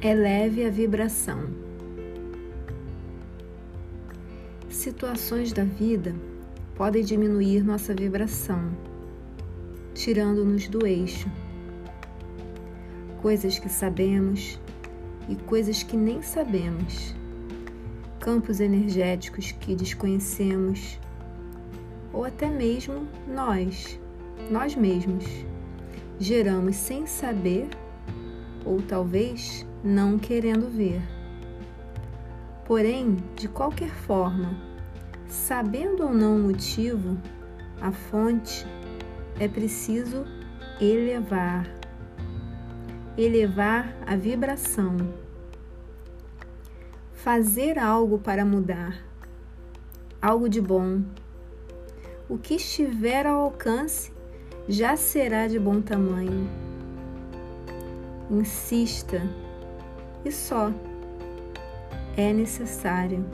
Eleve a vibração. Situações da vida podem diminuir nossa vibração, tirando-nos do eixo. Coisas que sabemos e coisas que nem sabemos. Campos energéticos que desconhecemos, ou até mesmo nós, nós mesmos, geramos sem saber ou talvez não querendo ver. Porém, de qualquer forma, sabendo ou não o motivo, a fonte, é preciso elevar. Elevar a vibração. Fazer algo para mudar. Algo de bom. O que estiver ao alcance já será de bom tamanho insista e só é necessário.